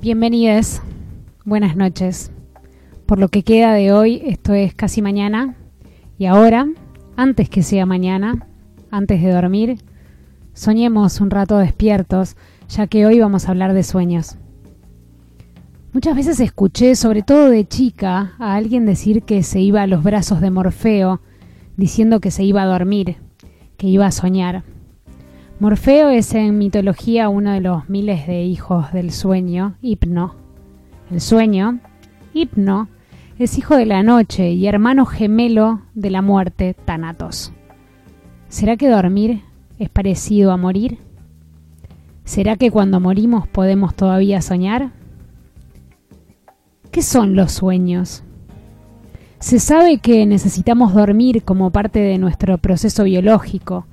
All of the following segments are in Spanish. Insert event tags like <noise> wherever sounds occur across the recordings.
Bienvenidos, buenas noches. Por lo que queda de hoy, esto es casi mañana. Y ahora, antes que sea mañana, antes de dormir, soñemos un rato despiertos, ya que hoy vamos a hablar de sueños. Muchas veces escuché, sobre todo de chica, a alguien decir que se iba a los brazos de Morfeo, diciendo que se iba a dormir, que iba a soñar. Morfeo es en mitología uno de los miles de hijos del sueño, Hipno. El sueño, Hipno, es hijo de la noche y hermano gemelo de la muerte, Thanatos. ¿Será que dormir es parecido a morir? ¿Será que cuando morimos podemos todavía soñar? ¿Qué son los sueños? Se sabe que necesitamos dormir como parte de nuestro proceso biológico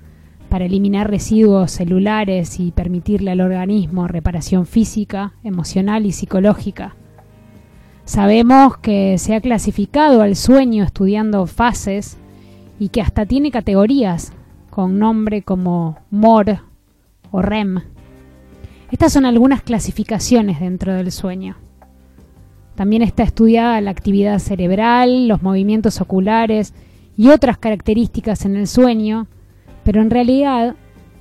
para eliminar residuos celulares y permitirle al organismo reparación física, emocional y psicológica. Sabemos que se ha clasificado al sueño estudiando fases y que hasta tiene categorías con nombre como MOR o REM. Estas son algunas clasificaciones dentro del sueño. También está estudiada la actividad cerebral, los movimientos oculares y otras características en el sueño, pero en realidad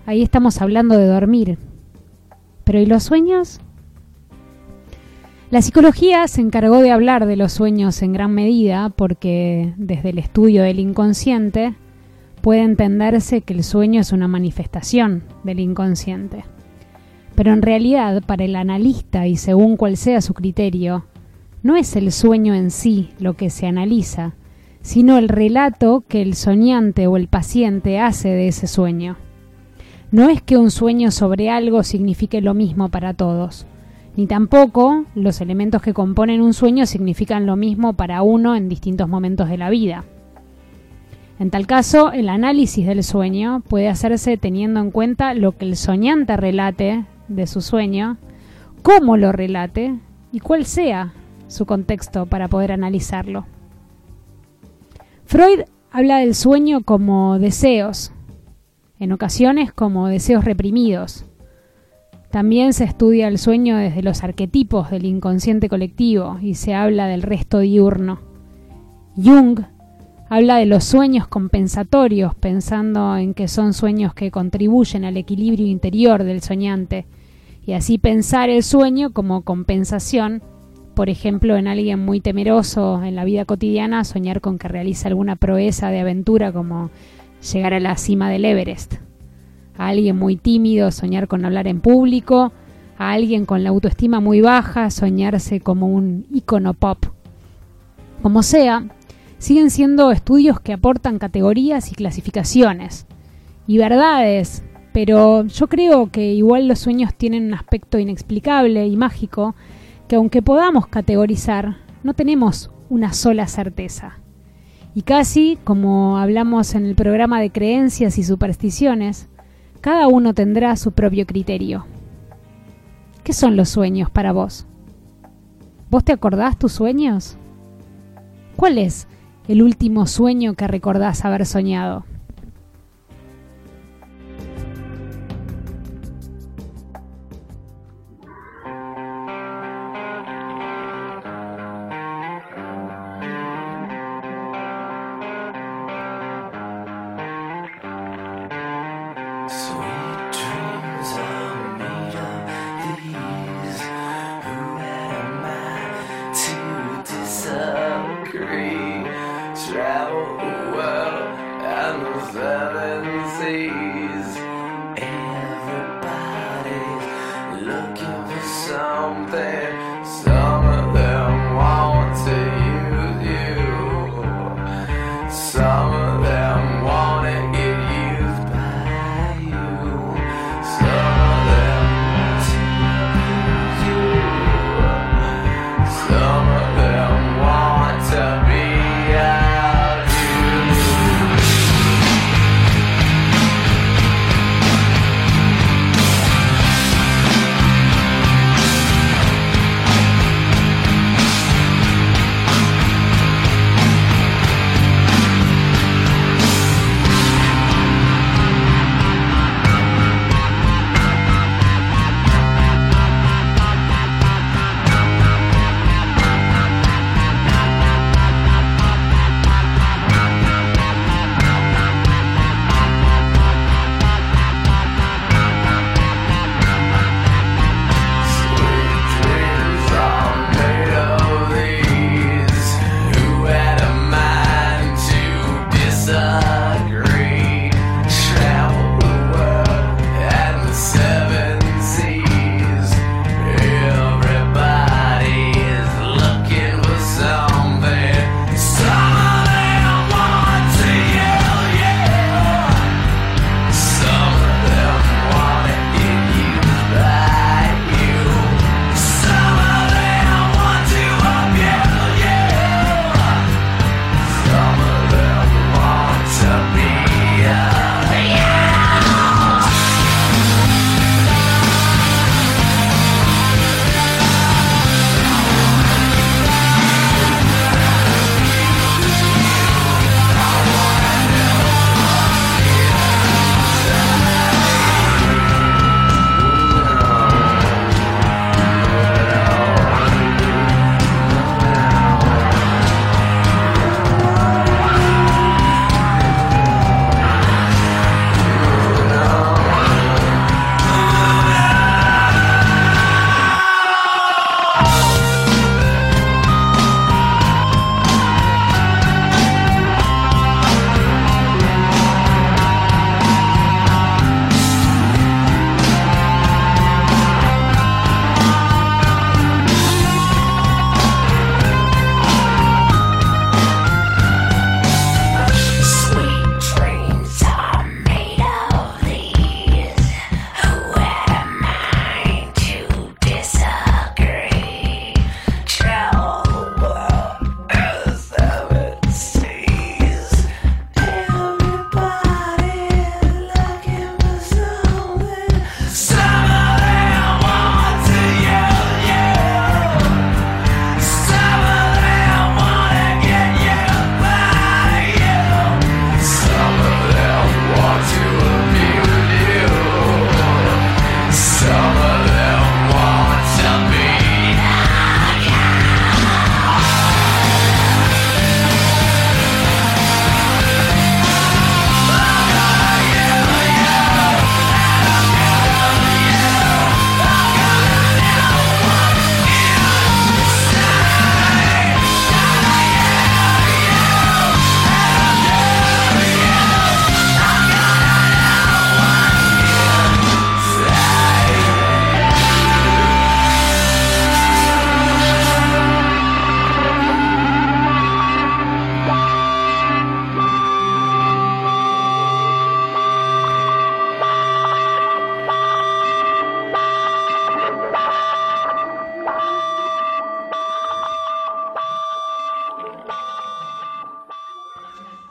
ahí estamos hablando de dormir. ¿Pero y los sueños? La psicología se encargó de hablar de los sueños en gran medida porque desde el estudio del inconsciente puede entenderse que el sueño es una manifestación del inconsciente. Pero en realidad, para el analista y según cual sea su criterio, no es el sueño en sí lo que se analiza, sino el relato que el soñante o el paciente hace de ese sueño. No es que un sueño sobre algo signifique lo mismo para todos, ni tampoco los elementos que componen un sueño significan lo mismo para uno en distintos momentos de la vida. En tal caso, el análisis del sueño puede hacerse teniendo en cuenta lo que el soñante relate de su sueño, cómo lo relate y cuál sea su contexto para poder analizarlo. Freud habla del sueño como deseos, en ocasiones como deseos reprimidos. También se estudia el sueño desde los arquetipos del inconsciente colectivo y se habla del resto diurno. Jung habla de los sueños compensatorios, pensando en que son sueños que contribuyen al equilibrio interior del soñante, y así pensar el sueño como compensación por ejemplo, en alguien muy temeroso en la vida cotidiana, soñar con que realiza alguna proeza de aventura como llegar a la cima del Everest. A alguien muy tímido, soñar con hablar en público. A alguien con la autoestima muy baja, soñarse como un icono pop. Como sea, siguen siendo estudios que aportan categorías y clasificaciones y verdades, pero yo creo que igual los sueños tienen un aspecto inexplicable y mágico que aunque podamos categorizar, no tenemos una sola certeza. Y casi, como hablamos en el programa de creencias y supersticiones, cada uno tendrá su propio criterio. ¿Qué son los sueños para vos? ¿Vos te acordás tus sueños? ¿Cuál es el último sueño que recordás haber soñado?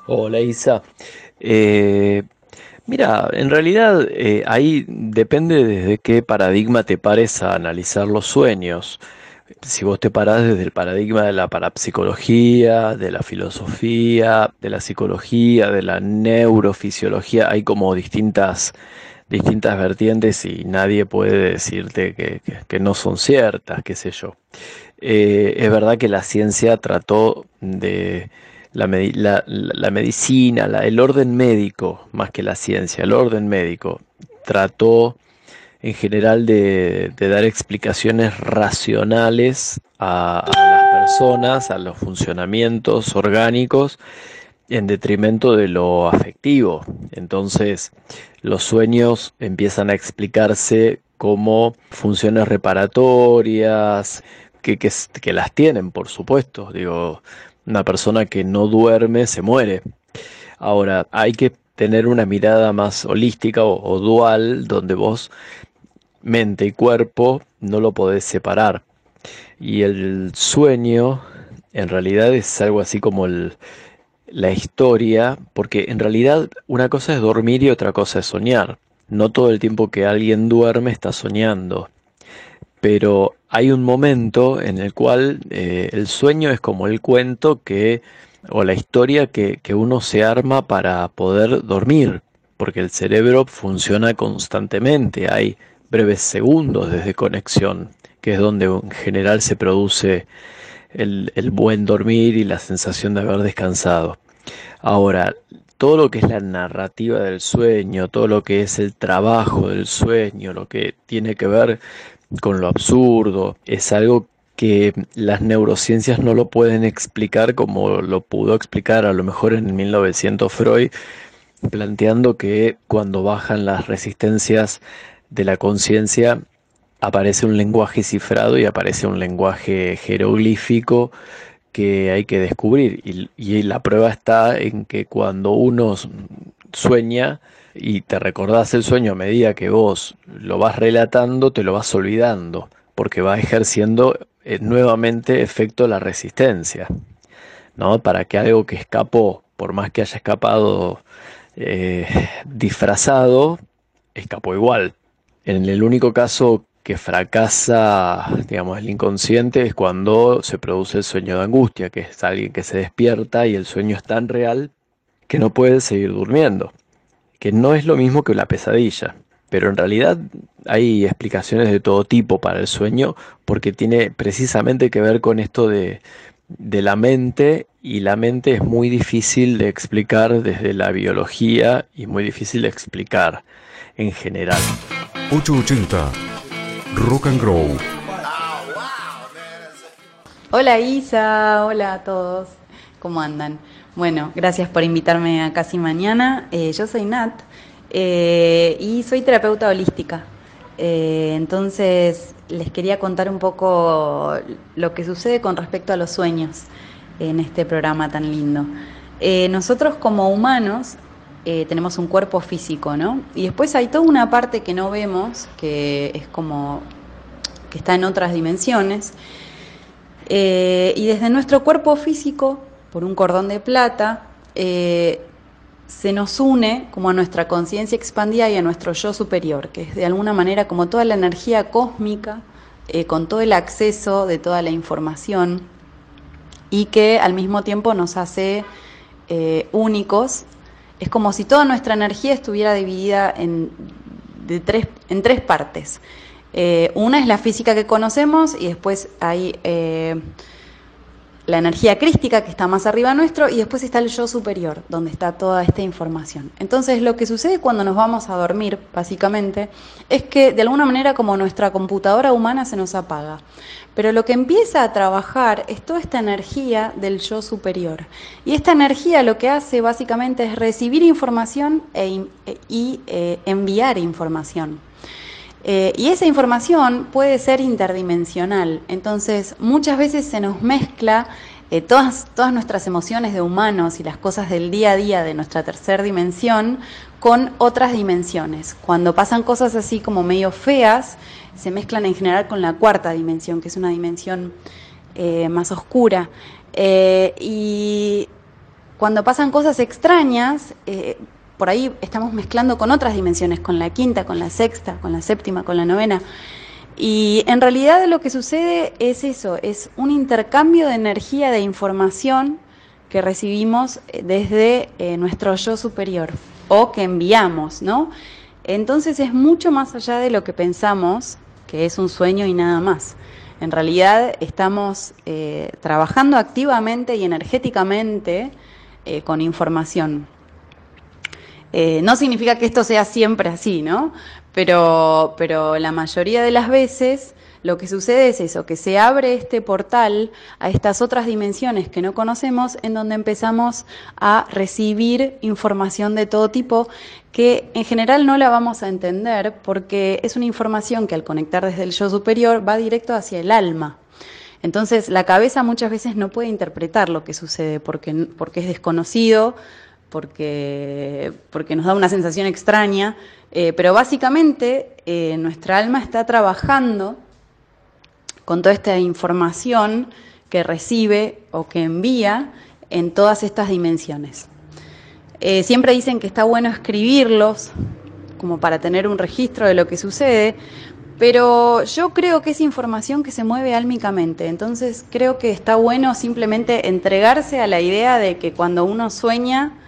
Hola Isa. Eh, mira, en realidad eh, ahí depende desde qué paradigma te pares a analizar los sueños. Si vos te parás desde el paradigma de la parapsicología, de la filosofía, de la psicología, de la neurofisiología, hay como distintas, distintas vertientes y nadie puede decirte que, que no son ciertas, qué sé yo. Eh, es verdad que la ciencia trató de la, medicina, el orden médico, más que la ciencia, el orden médico, trató en general de, dar explicaciones racionales a, las personas, a los funcionamientos orgánicos, en detrimento de lo afectivo. Entonces, los sueños empiezan a explicarse como funciones reparatorias, que, las tienen, por supuesto. Digo, una persona que no duerme se muere. Ahora, hay que tener una mirada más holística o, dual, donde vos, mente y cuerpo, no lo podés separar. Y el sueño, en realidad, es algo así como la historia, porque en realidad una cosa es dormir y otra cosa es soñar. No todo el tiempo que alguien duerme está soñando pero hay un momento en el cual eh, el sueño es como el cuento que, o la historia que, que uno se arma para poder dormir, porque el cerebro funciona constantemente, hay breves segundos desde conexión, que es donde en general se produce el, el, buen dormir y la sensación de haber descansado. Ahora, todo lo que es la narrativa del sueño, todo lo que es el trabajo del sueño, lo que tiene que ver con lo absurdo, es algo que las neurociencias no lo pueden explicar como lo pudo explicar a lo mejor en 1900 Freud, planteando que cuando bajan las resistencias de la conciencia aparece un lenguaje cifrado y aparece un lenguaje jeroglífico que hay que descubrir. Y, y la prueba está en que cuando uno sueña, y te recordás el sueño a medida que vos lo vas relatando, te lo vas olvidando, porque va ejerciendo eh, nuevamente efecto la resistencia, ¿no? Para que algo que escapó, por más que haya escapado eh, disfrazado, escapó igual. En el único caso que fracasa, digamos, el inconsciente es cuando se produce el sueño de angustia, que es alguien que se despierta y el sueño es tan real que no puede seguir durmiendo que no es lo mismo que la pesadilla, pero en realidad hay explicaciones de todo tipo para el sueño porque tiene precisamente que ver con esto de, la mente y la mente es muy difícil de explicar desde la biología y muy difícil de explicar en general. 880 Rock and Grow. Hola Isa, hola a todos, ¿cómo andan? Bueno, gracias por invitarme a Casi Mañana. Eh, yo soy Nat eh, y soy terapeuta holística. Eh, entonces, les quería contar un poco lo que sucede con respecto a los sueños en este programa tan lindo. nosotros como humanos tenemos un cuerpo físico, ¿no? Y después hay toda una parte que no vemos, que es como que está en otras dimensiones. y desde nuestro cuerpo físico por un cordón de plata, eh, se nos une como a nuestra conciencia expandida y a nuestro yo superior, que es de alguna manera como toda la energía cósmica, eh, con todo el acceso de toda la información y que al mismo tiempo nos hace eh, únicos. Es como si toda nuestra energía estuviera dividida en, tres, en tres partes. una es la física que conocemos y después hay la energía crística que está más arriba nuestro y después está el yo superior, donde está toda esta información. Entonces lo que sucede cuando nos vamos a dormir, básicamente, es que de alguna manera como nuestra computadora humana se nos apaga. Pero lo que empieza a trabajar es toda esta energía del yo superior. Y esta energía lo que hace básicamente es recibir información e, y eh, enviar información. Eh, y esa información puede ser interdimensional, entonces muchas veces se nos mezcla eh, todas, todas nuestras emociones de humanos y las cosas del día a día de nuestra tercera dimensión con otras dimensiones. Cuando pasan cosas así como medio feas, se mezclan en general con la cuarta dimensión, que es una dimensión eh, más oscura. y cuando pasan cosas extrañas, por ahí estamos mezclando con otras dimensiones, con la quinta, con la sexta, con la séptima, con la novena. Y en realidad lo que sucede es eso, es un intercambio de energía, de información que recibimos eh, desde eh, nuestro yo superior o que enviamos, ¿no? Entonces es mucho más allá de lo que pensamos, que es un sueño y nada más. En realidad estamos eh, trabajando activamente y energéticamente con información. No significa que esto sea siempre así, ¿no? Pero, pero la mayoría de las veces lo que sucede es eso, que se abre este portal a estas otras dimensiones que no conocemos, en donde empezamos a recibir información de todo tipo que en general no la vamos a entender porque es una información que al conectar desde el yo superior va directo hacia el alma. Entonces la cabeza muchas veces no puede interpretar lo que sucede porque, porque es desconocido, porque, porque nos da una sensación extraña, eh, pero básicamente eh, nuestra alma está trabajando con toda esta información que recibe o que envía en todas estas dimensiones. Eh, siempre dicen que está bueno escribirlos como para tener un registro de lo que sucede, pero yo creo que es información que se mueve álmicamente, entonces creo que está bueno simplemente entregarse a la idea de que cuando uno sueña,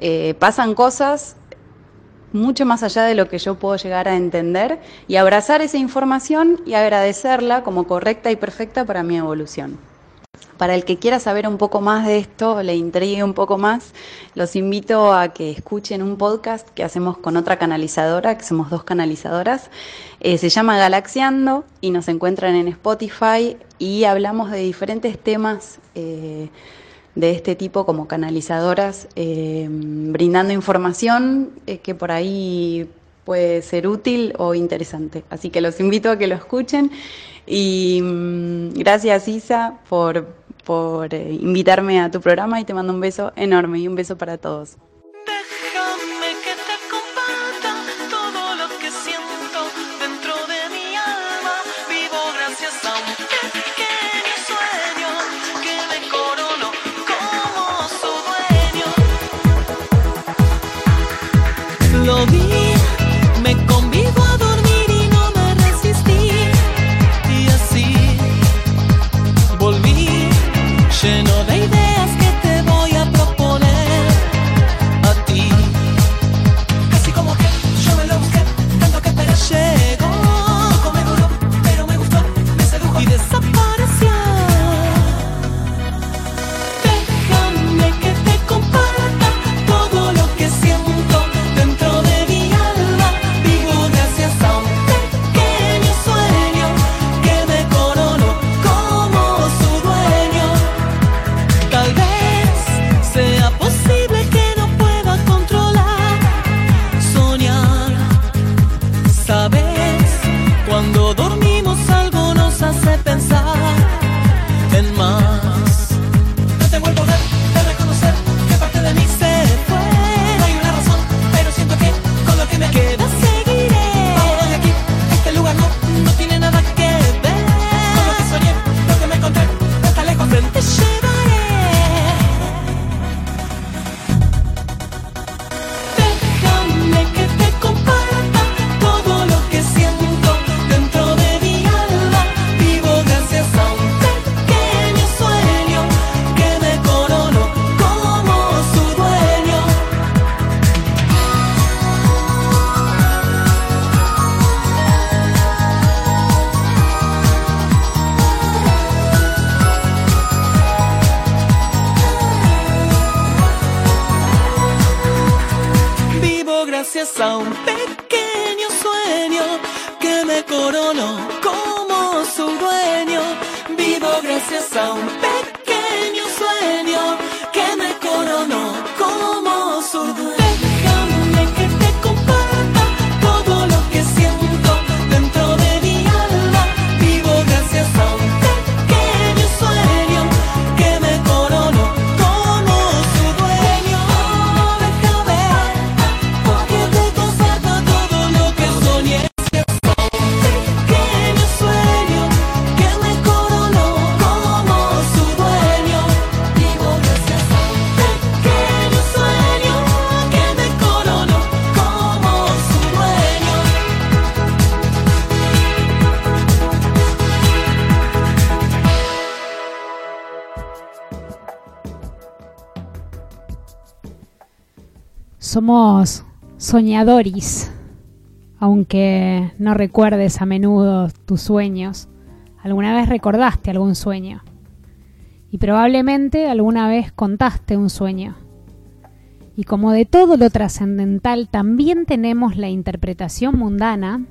eh, pasan cosas mucho más allá de lo que yo puedo llegar a entender y abrazar esa información y agradecerla como correcta y perfecta para mi evolución. Para el que quiera saber un poco más de esto, le intrigue un poco más, los invito a que escuchen un podcast que hacemos con otra canalizadora, que somos dos canalizadoras. Eh, se llama Galaxiando y nos encuentran en Spotify y hablamos de diferentes temas. Eh, de este tipo como canalizadoras, eh, brindando información eh, que por ahí puede ser útil o interesante. Así que los invito a que lo escuchen y mm, gracias Isa por, por eh, invitarme a tu programa y te mando un beso enorme y un beso para todos. A un pequeño sueño que me coronó como su dueño. Vivo gracias a un pequeño Somos soñadores, aunque no recuerdes a menudo tus sueños. Alguna vez recordaste algún sueño y probablemente alguna vez contaste un sueño. Y como de todo lo trascendental también tenemos la interpretación mundana,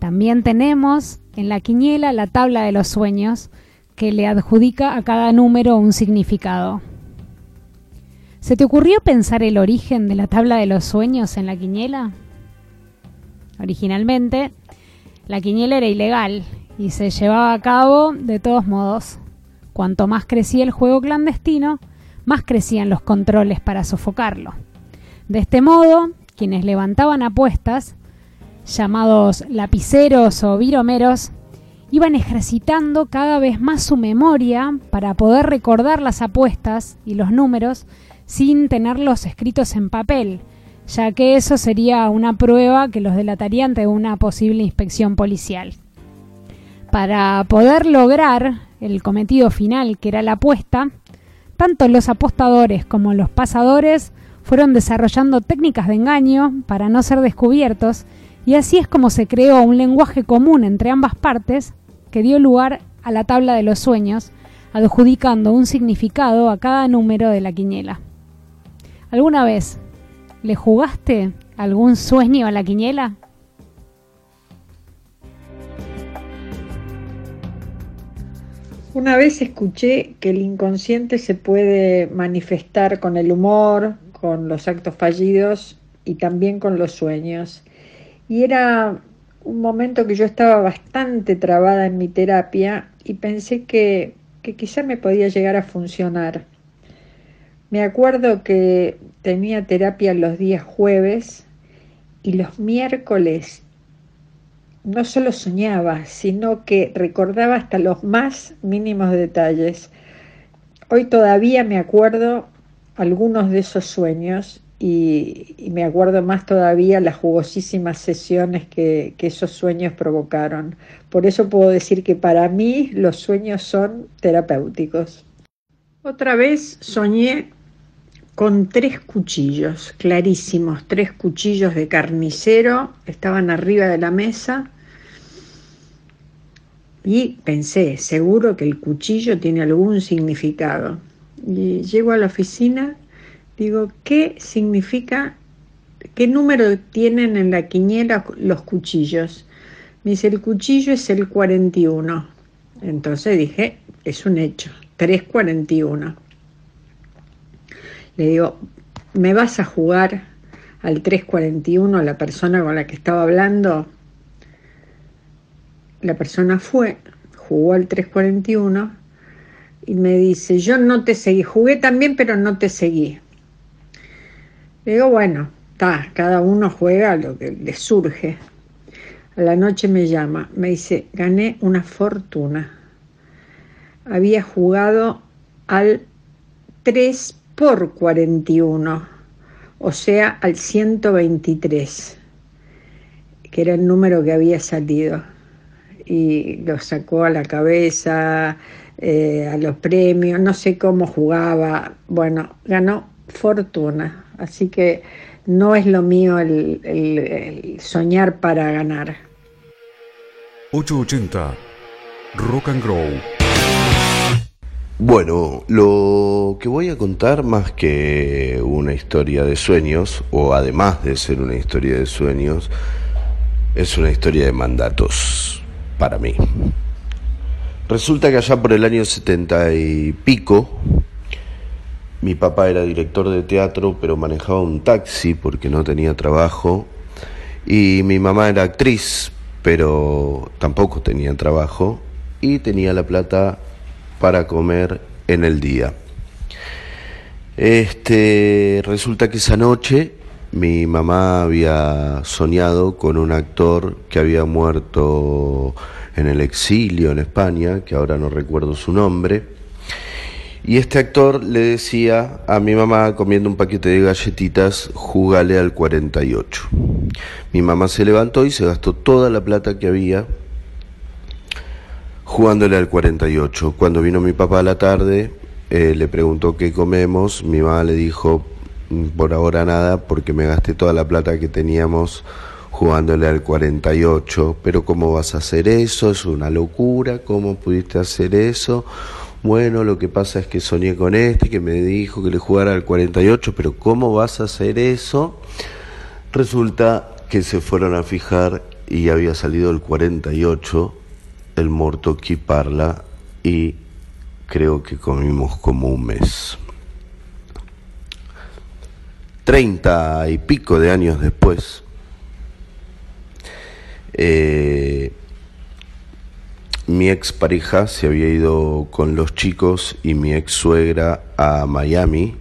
también tenemos en la quiniela la tabla de los sueños que le adjudica a cada número un significado. ¿Se te ocurrió pensar el origen de la tabla de los sueños en la quiniela? Originalmente, la quiniela era ilegal y se llevaba a cabo de todos modos. Cuanto más crecía el juego clandestino, más crecían los controles para sofocarlo. De este modo, quienes levantaban apuestas, llamados lapiceros o viromeros, iban ejercitando cada vez más su memoria para poder recordar las apuestas y los números sin tenerlos escritos en papel, ya que eso sería una prueba que los delataría ante una posible inspección policial. Para poder lograr el cometido final, que era la apuesta, tanto los apostadores como los pasadores fueron desarrollando técnicas de engaño para no ser descubiertos, y así es como se creó un lenguaje común entre ambas partes que dio lugar a la tabla de los sueños, adjudicando un significado a cada número de la quiniela. ¿Alguna vez le jugaste algún sueño a la quiniela? Una vez escuché que el inconsciente se puede manifestar con el humor, con los actos fallidos y también con los sueños. Y era un momento que yo estaba bastante trabada en mi terapia y pensé que, que quizá me podía llegar a funcionar. Me acuerdo que tenía terapia los días jueves y los miércoles no solo soñaba, sino que recordaba hasta los más mínimos detalles. Hoy todavía me acuerdo algunos de esos sueños y, me acuerdo más todavía las jugosísimas sesiones que, que esos sueños provocaron. Por eso puedo decir que para mí los sueños son terapéuticos. Otra vez soñé con tres cuchillos, clarísimos, tres cuchillos de carnicero, estaban arriba de la mesa y pensé, seguro que el cuchillo tiene algún significado. Y llego a la oficina, digo, ¿qué significa, qué número tienen en la quiniela los cuchillos? Me dice, el cuchillo es el 41. Entonces dije, es un hecho, 341. Le digo, ¿me vas a jugar al 341 a la persona con la que estaba hablando? La persona fue, jugó al 341 y me dice, yo no te seguí, jugué también, pero no te seguí. Le digo, bueno, está, cada uno juega lo que le surge. A la noche me llama, me dice, gané una fortuna. Había jugado al 3 por 41, o sea, al 123, que era el número que había salido. Y lo sacó a la cabeza, eh, a los premios, no sé cómo jugaba. Bueno, ganó fortuna. Así que no es lo mío el, el soñar para ganar. 880 Rock and Grow. Bueno, lo que voy a contar más que una historia de sueños, o además de ser una historia de sueños, es una historia de mandatos para mí. Resulta que allá por el año setenta y pico, mi papá era director de teatro, pero manejaba un taxi porque no tenía trabajo, y mi mamá era actriz, pero tampoco tenía trabajo, y tenía la plata para comer en el día. Este, resulta que esa noche mi mamá había soñado con un actor que había muerto en el exilio en España, que ahora no recuerdo su nombre. Y este actor le decía a mi mamá, comiendo un paquete de galletitas, júgale al 48. Mi mamá se levantó y se gastó toda la plata que había jugándole al 48. Cuando vino mi papá a la tarde, eh, le preguntó qué comemos, mi mamá le dijo, por ahora nada porque me gasté toda la plata que teníamos jugándole al 48, pero ¿cómo vas a hacer eso? Es una locura, ¿cómo pudiste hacer eso? Bueno, lo que pasa es que soñé con este que me dijo que le jugara al 48, pero ¿cómo vas a hacer eso? Resulta que se fueron a fijar y había salido el 48, el Morto Parla, y creo que comimos como un mes. Treinta y pico de años después, eh, mi ex pareja se había ido con los chicos y mi ex suegra a Miami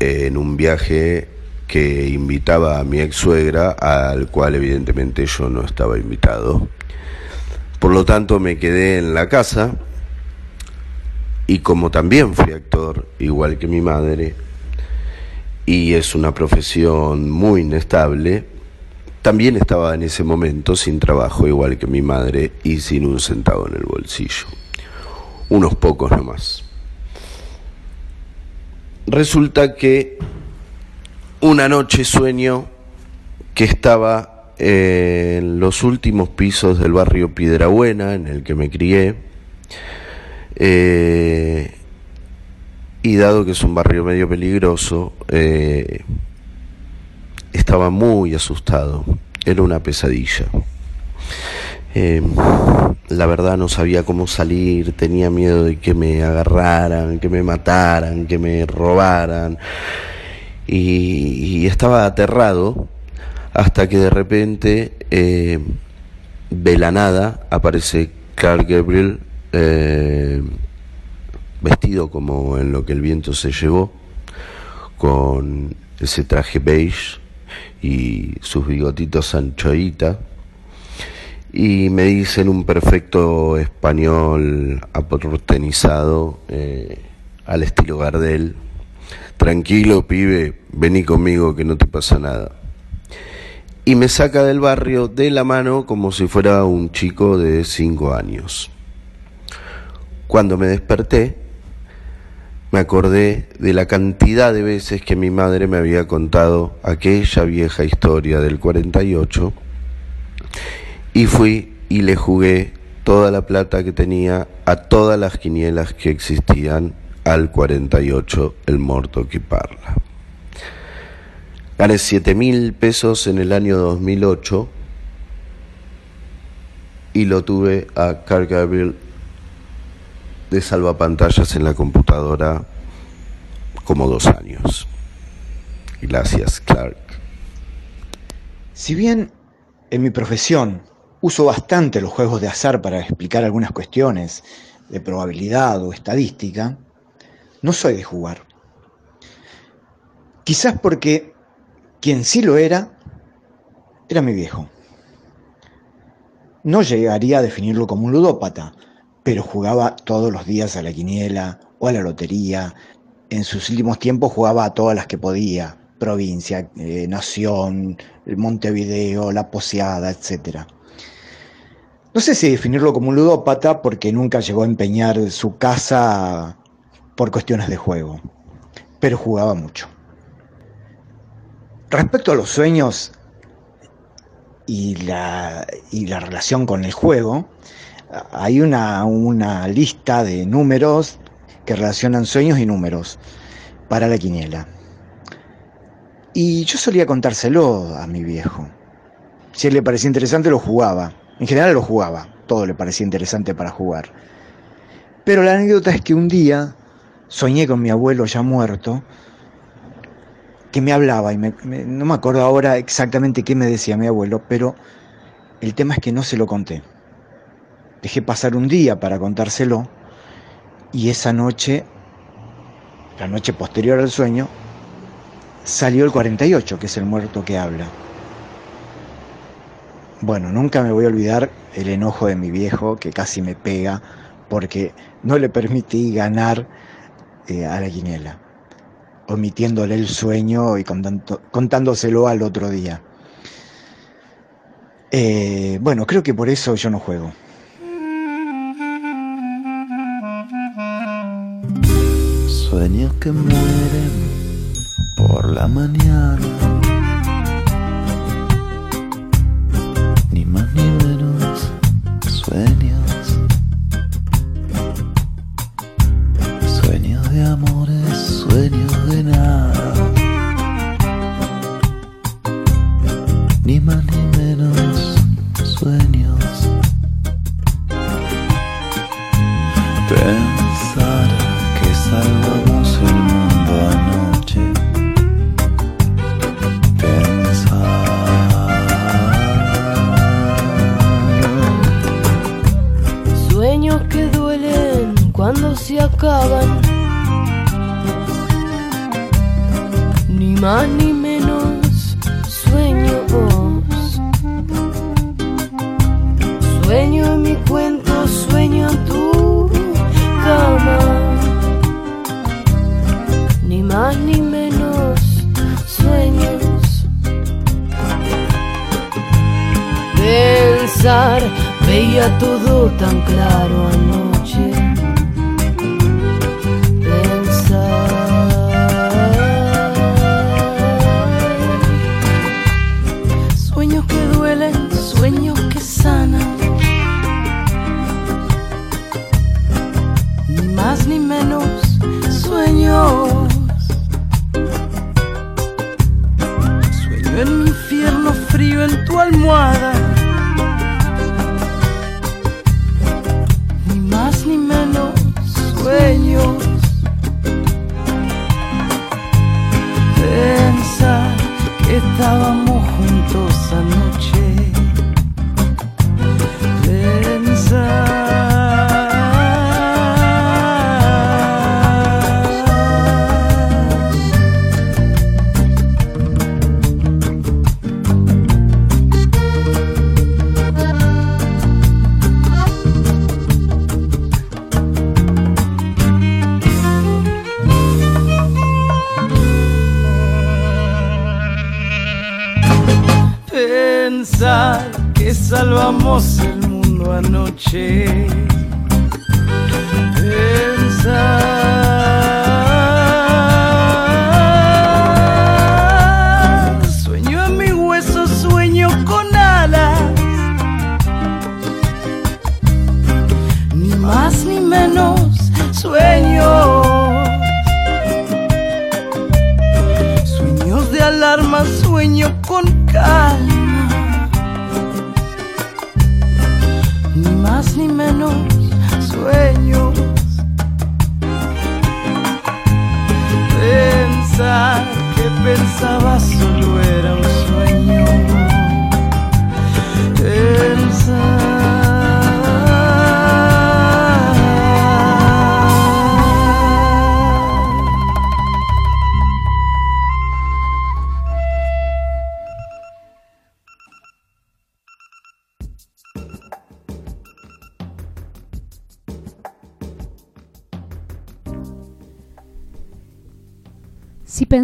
en un viaje que invitaba a mi ex suegra, al cual evidentemente yo no estaba invitado. Por lo tanto me quedé en la casa y como también fui actor, igual que mi madre, y es una profesión muy inestable, también estaba en ese momento sin trabajo, igual que mi madre, y sin un centavo en el bolsillo. Unos pocos nomás. Resulta que una noche sueño que estaba en los últimos pisos del barrio Piedrabuena, en el que me crié, eh, y dado que es un barrio medio peligroso, eh, estaba muy asustado, era una pesadilla. Eh, la verdad no sabía cómo salir, tenía miedo de que me agarraran, que me mataran, que me robaran y, estaba aterrado hasta que de repente eh, de la nada aparece Clark Gabriel eh, vestido como en lo que el viento se llevó con ese traje beige y sus bigotitos anchoita y me dice en un perfecto español aportenizado eh, al estilo Gardel tranquilo pibe, vení conmigo que no te pasa nada. Y me saca del barrio de la mano como si fuera un chico de cinco años. Cuando me desperté, me acordé de la cantidad de veces que mi madre me había contado aquella vieja historia del 48 y fui y le jugué toda la plata que tenía a todas las quinielas que existían al 48 el muerto que parla. Gané 7 mil pesos en el año 2008 y lo tuve a Carl Gabriel de salvapantallas en la computadora como dos años. Gracias, Clark. Si bien en mi profesión uso bastante los juegos de azar para explicar algunas cuestiones de probabilidad o estadística, no soy de jugar. Quizás porque quien sí lo era, era mi viejo. No llegaría a definirlo como un ludópata, pero jugaba todos los días a la quiniela o a la lotería. En sus últimos tiempos jugaba a todas las que podía, provincia, eh, nación, Montevideo, la Poseada, etc. No sé si definirlo como un ludópata porque nunca llegó a empeñar su casa por cuestiones de juego, pero jugaba mucho. Respecto a los sueños y la, relación con el juego, hay una, lista de números que relacionan sueños y números para la quiniela. Y yo solía contárselo a mi viejo. Si él le parecía interesante, lo jugaba. En general lo jugaba. Todo le parecía interesante para jugar. Pero la anécdota es que un día soñé con mi abuelo ya muerto, que me hablaba, y no me acuerdo ahora exactamente qué me decía mi abuelo, pero el tema es que no se lo conté. Dejé pasar un día para contárselo, y esa noche, la noche posterior al sueño, salió el 48, que es el muerto que habla. Bueno, nunca me voy a olvidar el enojo de mi viejo que casi me pega porque no le permití ganar eh, a la quiniela, omitiéndole el sueño y contándoselo al otro día. Eh, bueno, creo que por eso yo no juego. Sueños que mueren por la mañana. Ni más ni menos. Sueños sueños de nada. Ni más ni menos sueños. Pensar que salvamos el mundo anoche. Pensar. Sueños que duelen cuando se acaban. Más ni menos sueños. Sueño en mi cuento, sueño en tu cama. Ni más ni menos sueños. Pensar, veía todo tan claro anoche.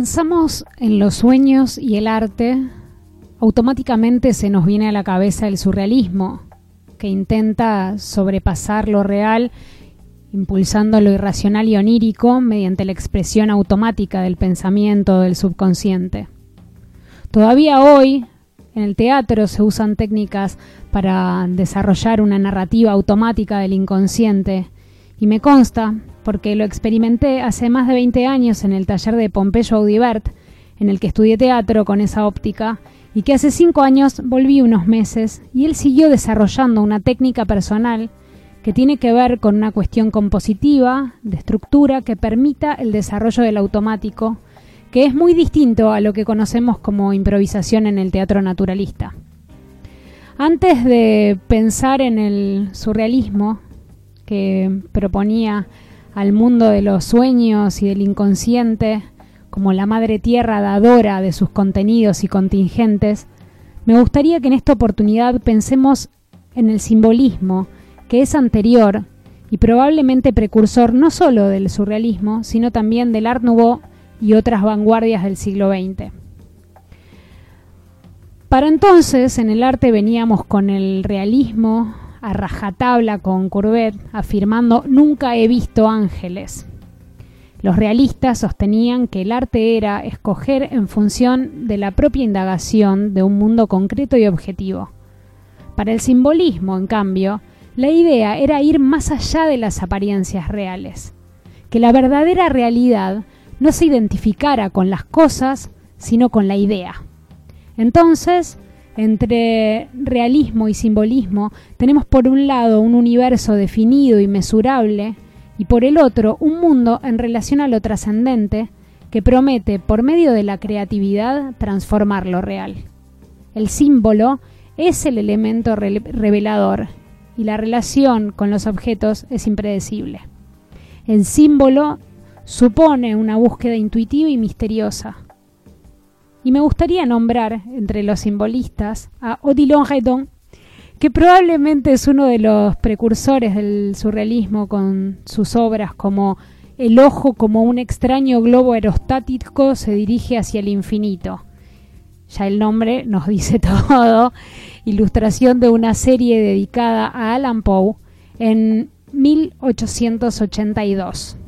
Pensamos en los sueños y el arte, automáticamente se nos viene a la cabeza el surrealismo, que intenta sobrepasar lo real, impulsando lo irracional y onírico mediante la expresión automática del pensamiento del subconsciente. Todavía hoy, en el teatro se usan técnicas para desarrollar una narrativa automática del inconsciente, y me consta, porque lo experimenté hace más de 20 años en el taller de Pompeyo Audibert, en el que estudié teatro con esa óptica, y que hace cinco años volví unos meses, y él siguió desarrollando una técnica personal que tiene que ver con una cuestión compositiva, de estructura, que permita el desarrollo del automático, que es muy distinto a lo que conocemos como improvisación en el teatro naturalista. Antes de pensar en el surrealismo, que proponía al mundo de los sueños y del inconsciente como la madre tierra dadora de sus contenidos y contingentes, me gustaría que en esta oportunidad pensemos en el simbolismo que es anterior y probablemente precursor no solo del surrealismo, sino también del Art Nouveau y otras vanguardias del siglo XX. Para entonces, en el arte veníamos con el realismo a rajatabla con Courbet, afirmando nunca he visto ángeles. Los realistas sostenían que el arte era escoger en función de la propia indagación de un mundo concreto y objetivo. Para el simbolismo, en cambio, la idea era ir más allá de las apariencias reales, que la verdadera realidad no se identificara con las cosas, sino con la idea. Entonces, entre realismo y simbolismo tenemos por un lado un universo definido y mesurable y por el otro un mundo en relación a lo trascendente que promete por medio de la creatividad transformar lo real. El símbolo es el elemento revelador y la relación con los objetos es impredecible. El símbolo supone una búsqueda intuitiva y misteriosa. Y me gustaría nombrar entre los simbolistas a Odilon Redon, que probablemente es uno de los precursores del surrealismo con sus obras como El ojo como un extraño globo aerostático se dirige hacia el infinito. Ya el nombre nos dice <laughs> todo. Ilustración de una serie dedicada a Alan Poe en 1882.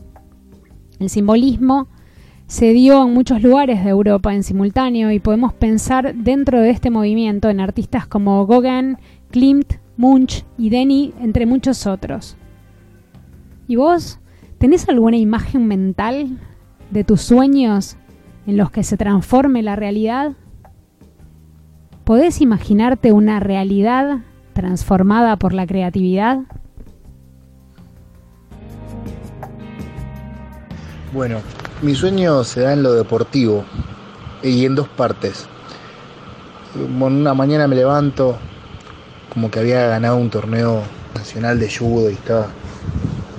El simbolismo se dio en muchos lugares de Europa en simultáneo y podemos pensar dentro de este movimiento en artistas como Gauguin, Klimt, Munch y Denny, entre muchos otros. ¿Y vos tenés alguna imagen mental de tus sueños en los que se transforme la realidad? ¿Podés imaginarte una realidad transformada por la creatividad? Bueno, mi sueño se da en lo deportivo y en dos partes. Una mañana me levanto como que había ganado un torneo nacional de judo y estaba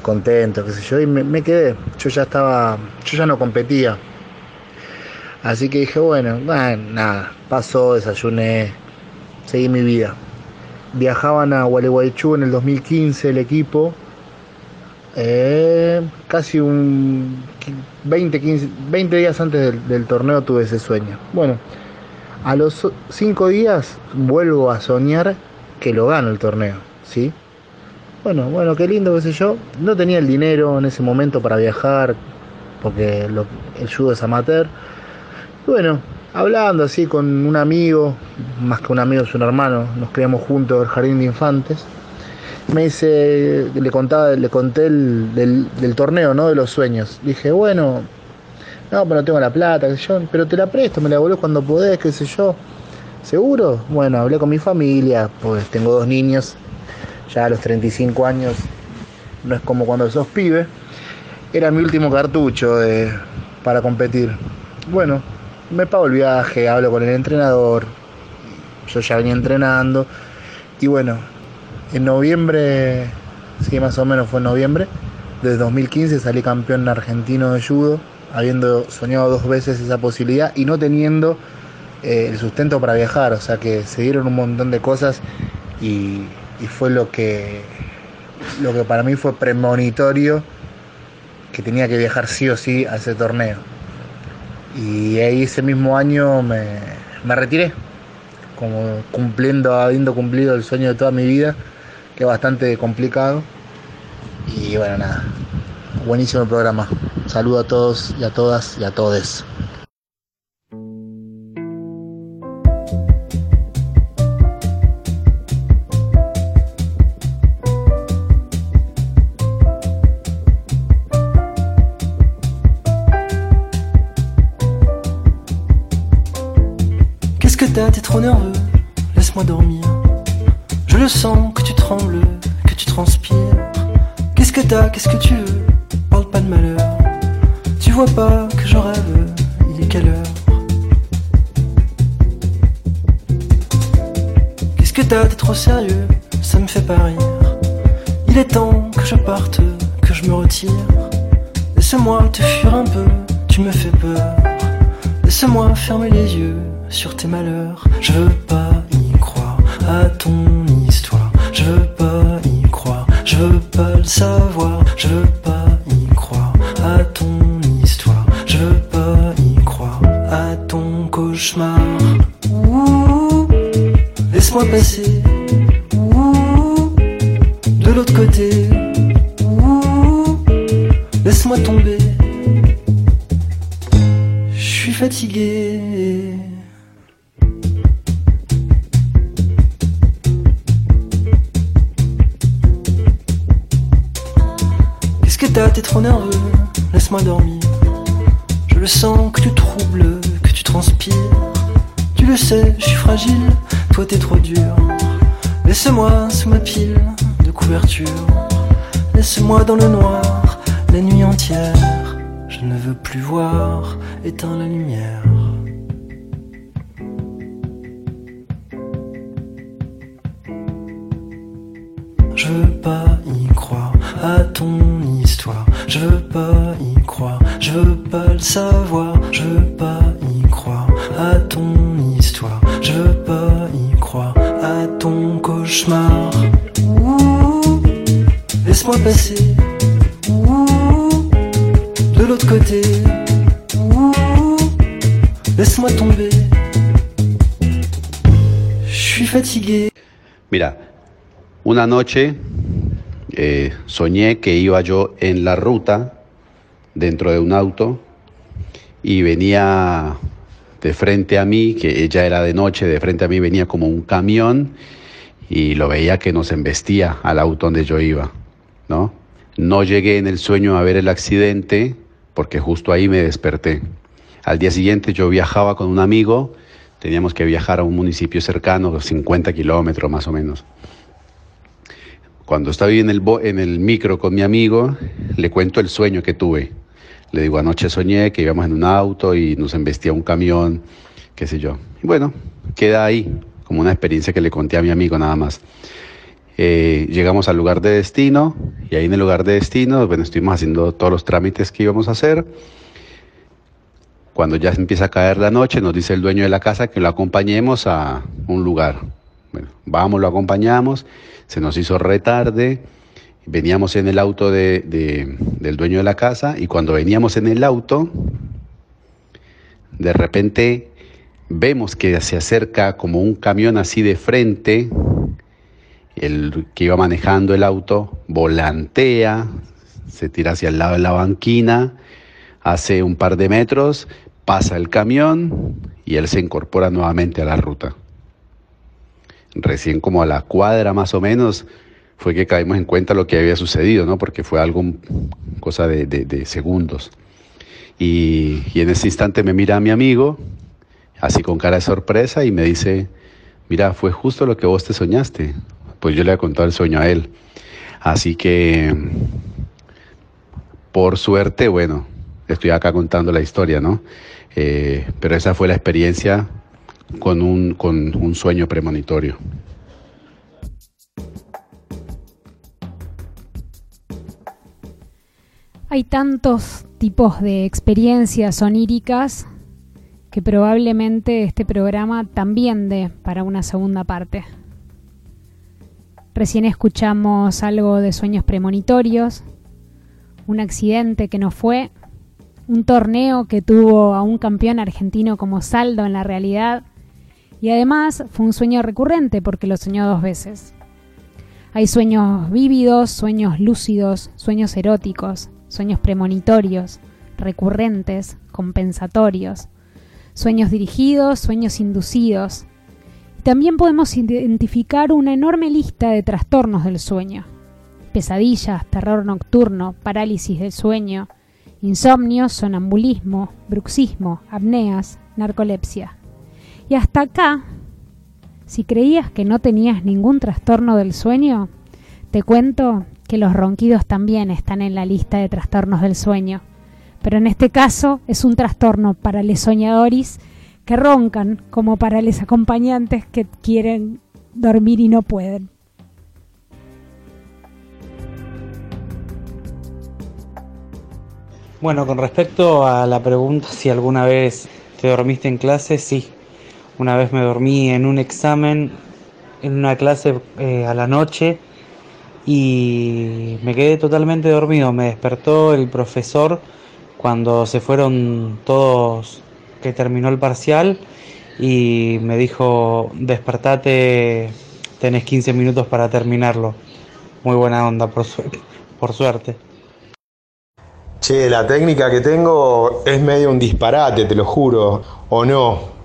contento, qué sé yo, y me, quedé. Yo ya estaba, yo ya no competía. Así que dije, bueno, nada, pasó, desayuné, seguí mi vida. Viajaban a Gualeguaychú en el 2015 el equipo eh, casi un 20, 15, 20 días antes del, torneo tuve ese sueño. Bueno, a los 5 días vuelvo a soñar que lo gano el torneo, ¿sí? Bueno, bueno, qué lindo, qué sé yo. No tenía el dinero en ese momento para viajar, porque el judo es amateur. Bueno, hablando así con un amigo, más que un amigo, es un hermano, nos criamos juntos el jardín de infantes me dice, le contaba, le conté el, del, torneo, ¿no? De los sueños. Dije, bueno, no, pero no tengo la plata, yo, pero te la presto, me la devolvés cuando podés, qué sé yo. ¿Seguro? Bueno, hablé con mi familia, pues tengo dos niños, ya a los 35 años, no es como cuando sos pibe. Era mi último cartucho para competir. Bueno, me pago el viaje, hablo con el entrenador, yo ya venía entrenando, y bueno, en noviembre, sí, más o menos fue en noviembre, de 2015 salí campeón argentino de judo, habiendo soñado dos veces esa posibilidad y no teniendo eh, el sustento para viajar, o sea que se dieron un montón de cosas y, fue lo que, lo que para mí fue premonitorio que tenía que viajar sí o sí a ese torneo. Y ahí ese mismo año me, me retiré, como cumpliendo, habiendo cumplido el sueño de toda mi vida que es bastante complicado. Y bueno, nada, buenísimo el programa. Saludo a todos y a todas y a todes. Qu'est-ce que t'as T'es trop nerveux Laisse-moi dormir. Je le sens que Qu'est-ce que t'as, qu'est-ce que tu veux? Parle pas de malheur. Tu vois pas que je rêve, il est quelle heure? Qu'est-ce que t'as, t'es trop sérieux, ça me fait pas rire. Il est temps que je parte, que je me retire. Laisse-moi te fuir un peu, tu me fais peur. Laisse-moi fermer les yeux sur tes malheurs. Je veux pas y croire à ton je veux pas y croire, je veux pas le savoir, je veux pas y croire à ton histoire, je veux pas y croire à ton cauchemar. laisse-moi passer. Una noche eh, soñé que iba yo en la ruta dentro de un auto y venía de frente a mí, que ella era de noche, de frente a mí venía como un camión y lo veía que nos embestía al auto donde yo iba, ¿no? No llegué en el sueño a ver el accidente porque justo ahí me desperté. Al día siguiente yo viajaba con un amigo, teníamos que viajar a un municipio cercano, 50 kilómetros más o menos. Cuando estaba en el, en el micro con mi amigo, le cuento el sueño que tuve. Le digo, anoche soñé que íbamos en un auto y nos embestía un camión, qué sé yo. Bueno, queda ahí, como una experiencia que le conté a mi amigo nada más. Eh, llegamos al lugar de destino y ahí en el lugar de destino, bueno, estuvimos haciendo todos los trámites que íbamos a hacer. Cuando ya empieza a caer la noche, nos dice el dueño de la casa que lo acompañemos a un lugar. Bueno, vamos, lo acompañamos, se nos hizo retarde, veníamos en el auto de- de- del dueño de la casa y cuando veníamos en el auto, de repente vemos que se acerca como un camión así de frente, el que iba manejando el auto volantea, se tira hacia el lado de la banquina, hace un par de metros, pasa el camión y él se incorpora nuevamente a la ruta. Recién como a la cuadra más o menos fue que caímos en cuenta lo que había sucedido, ¿no? Porque fue algo, cosa de, segundos. Y, y en ese instante me mira a mi amigo, así con cara de sorpresa, y me dice, mira, fue justo lo que vos te soñaste. Pues yo le he contado el sueño a él. Así que, por suerte, bueno, estoy acá contando la historia, ¿no? Eh, pero esa fue la experiencia con un, con un sueño premonitorio. Hay tantos tipos de experiencias oníricas que probablemente este programa también dé para una segunda parte. Recién escuchamos algo de sueños premonitorios, un accidente que no fue, un torneo que tuvo a un campeón argentino como saldo en la realidad y además fue un sueño recurrente porque lo soñó dos veces. Hay sueños vívidos, sueños lúcidos, sueños eróticos, sueños premonitorios, recurrentes, compensatorios, sueños dirigidos, sueños inducidos. También podemos identificar una enorme lista de trastornos del sueño. Pesadillas, terror nocturno, parálisis del sueño, insomnio, sonambulismo, bruxismo, apneas, narcolepsia. Y hasta acá, si creías que no tenías ningún trastorno del sueño, te cuento que los ronquidos también están en la lista de trastornos del sueño. Pero en este caso es un trastorno para los soñadores que roncan como para los acompañantes que quieren dormir y no pueden. Bueno, con respecto a la pregunta si alguna vez te dormiste en clase, sí. Una vez me dormí en un examen, en una clase eh, a la noche y me quedé totalmente dormido. Me despertó el profesor cuando se fueron todos que terminó el parcial y me dijo, despertate, tenés 15 minutos para terminarlo. Muy buena onda, por. Por suerte. Che, la técnica que tengo es medio un disparate, te lo juro, o no.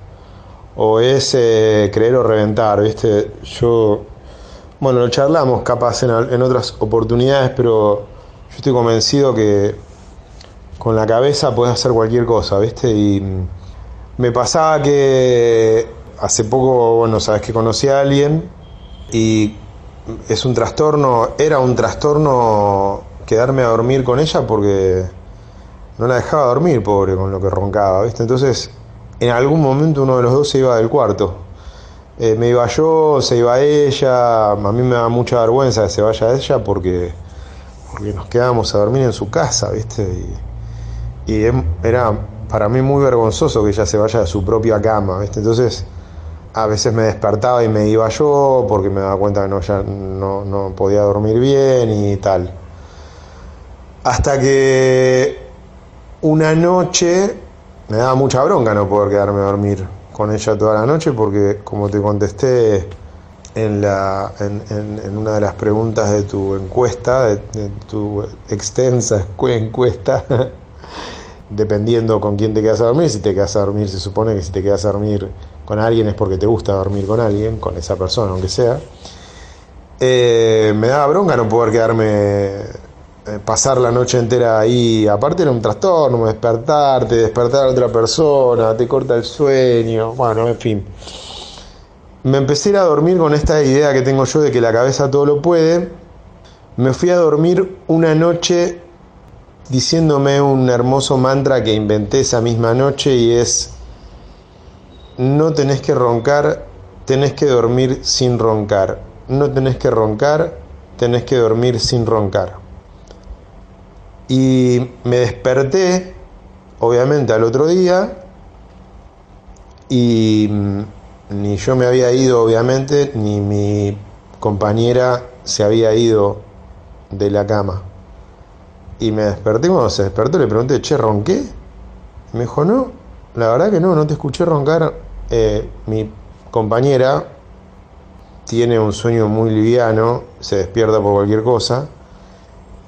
O es eh, creer o reventar, ¿viste? Yo, bueno, lo charlamos capaz en, en otras oportunidades, pero yo estoy convencido que con la cabeza puedes hacer cualquier cosa, ¿viste? Y me pasaba que hace poco, bueno, sabes que conocí a alguien y es un trastorno, era un trastorno quedarme a dormir con ella porque no la dejaba dormir, pobre, con lo que roncaba, ¿viste? Entonces, en algún momento uno de los dos se iba del cuarto. Eh, me iba yo, se iba ella, a mí me da mucha vergüenza que se vaya ella porque, porque nos quedábamos a dormir en su casa, ¿viste? Y, y era para mí muy vergonzoso que ella se vaya a su propia cama, ¿viste? Entonces, a veces me despertaba y me iba yo porque me daba cuenta que no, ya no, no podía dormir bien y tal. Hasta que una noche me daba mucha bronca no poder quedarme a dormir con ella toda la noche porque como te contesté en, la, en, una de las preguntas de tu encuesta, de, tu extensa <laughs> encuesta, dependiendo con quién te quedas a dormir, si te quedas a dormir, se supone que si te quedas a dormir con alguien es porque te gusta dormir con alguien, con esa persona, aunque sea. Eh, me daba bronca no poder quedarme, pasar la noche entera ahí. Aparte era un trastorno, despertarte, despertar a otra persona, te corta el sueño, bueno, en fin. Me empecé a dormir con esta idea que tengo yo de que la cabeza todo lo puede. Me fui a dormir una noche diciéndome un hermoso mantra que inventé esa misma noche y es no tenés que roncar, tenés que dormir sin roncar. No tenés que roncar, tenés que dormir sin roncar. Y me desperté, obviamente, al otro día, y ni yo me había ido, obviamente, ni mi compañera se había ido de la cama. Y me desperté, cuando se despertó le pregunté, che, ¿ronqué? Me dijo, no, la verdad que no, no te escuché roncar. Eh, mi compañera tiene un sueño muy liviano, se despierta por cualquier cosa.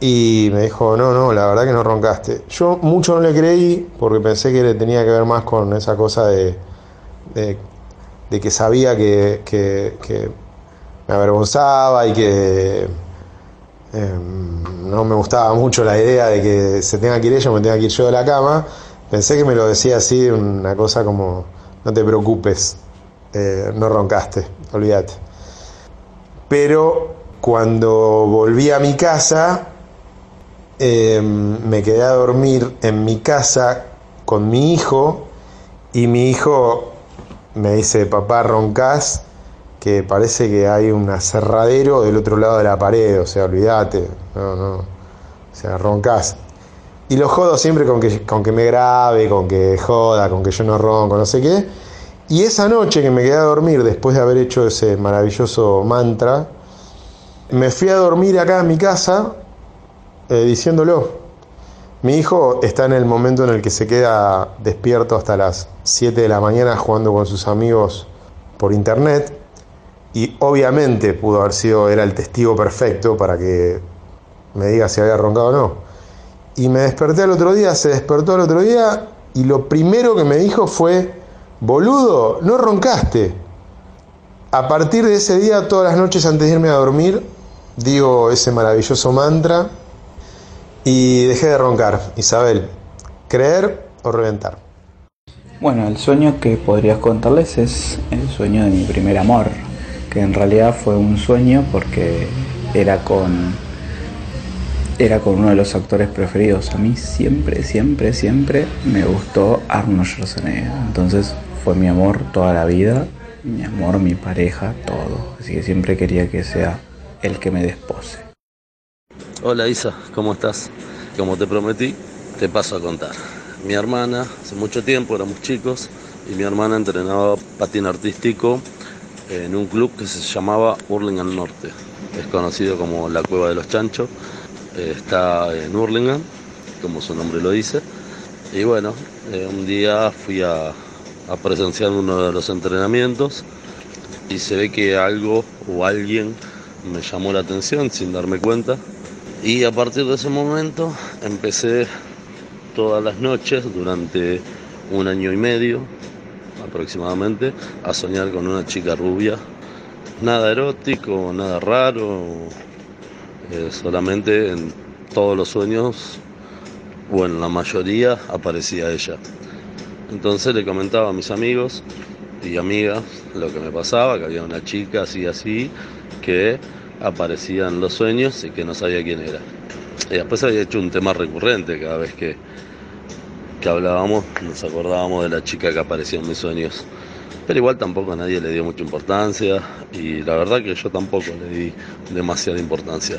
Y me dijo, no, no, la verdad que no roncaste. Yo mucho no le creí porque pensé que le tenía que ver más con esa cosa de, de, que sabía que, que, que, me avergonzaba y que eh, no me gustaba mucho la idea de que se tenga que ir ella o me tenga que ir yo de la cama. Pensé que me lo decía así, una cosa como, no te preocupes, eh, no roncaste, olvídate. Pero cuando volví a mi casa, eh, me quedé a dormir en mi casa con mi hijo y mi hijo me dice, papá, roncas, que parece que hay un aserradero del otro lado de la pared, o sea, olvídate, no, no, o sea, roncas. Y lo jodo siempre con que, con que me grabe, con que joda, con que yo no ronco, no sé qué. Y esa noche que me quedé a dormir después de haber hecho ese maravilloso mantra, me fui a dormir acá en mi casa eh, diciéndolo. Mi hijo está en el momento en el que se queda despierto hasta las 7 de la mañana jugando con sus amigos por internet y obviamente pudo haber sido, era el testigo perfecto para que me diga si había roncado o no. Y me desperté al otro día, se despertó al otro día y lo primero que me dijo fue, boludo, no roncaste. A partir de ese día, todas las noches antes de irme a dormir, digo ese maravilloso mantra y dejé de roncar. Isabel, ¿creer o reventar? Bueno, el sueño que podrías contarles es el sueño de mi primer amor, que en realidad fue un sueño porque era con era con uno de los actores preferidos. A mí siempre, siempre, siempre me gustó Arnold Schwarzenegger. Entonces fue mi amor toda la vida, mi amor, mi pareja, todo. Así que siempre quería que sea el que me despose. Hola Isa, ¿cómo estás? Como te prometí, te paso a contar. Mi hermana, hace mucho tiempo éramos chicos, y mi hermana entrenaba patín artístico en un club que se llamaba Hurlingham Norte. Es conocido como la Cueva de los Chanchos. Está en Hurlingham, como su nombre lo dice. Y bueno, eh, un día fui a, a presenciar uno de los entrenamientos y se ve que algo o alguien me llamó la atención sin darme cuenta. Y a partir de ese momento empecé todas las noches durante un año y medio aproximadamente a soñar con una chica rubia. Nada erótico, nada raro, eh, solamente en todos los sueños, o en la mayoría, aparecía ella. Entonces le comentaba a mis amigos y amigas lo que me pasaba, que había una chica así así, que aparecía en los sueños y que no sabía quién era. Y después había hecho un tema recurrente cada vez que, que hablábamos, nos acordábamos de la chica que aparecía en mis sueños. Pero igual tampoco a nadie le dio mucha importancia y la verdad que yo tampoco le di demasiada importancia.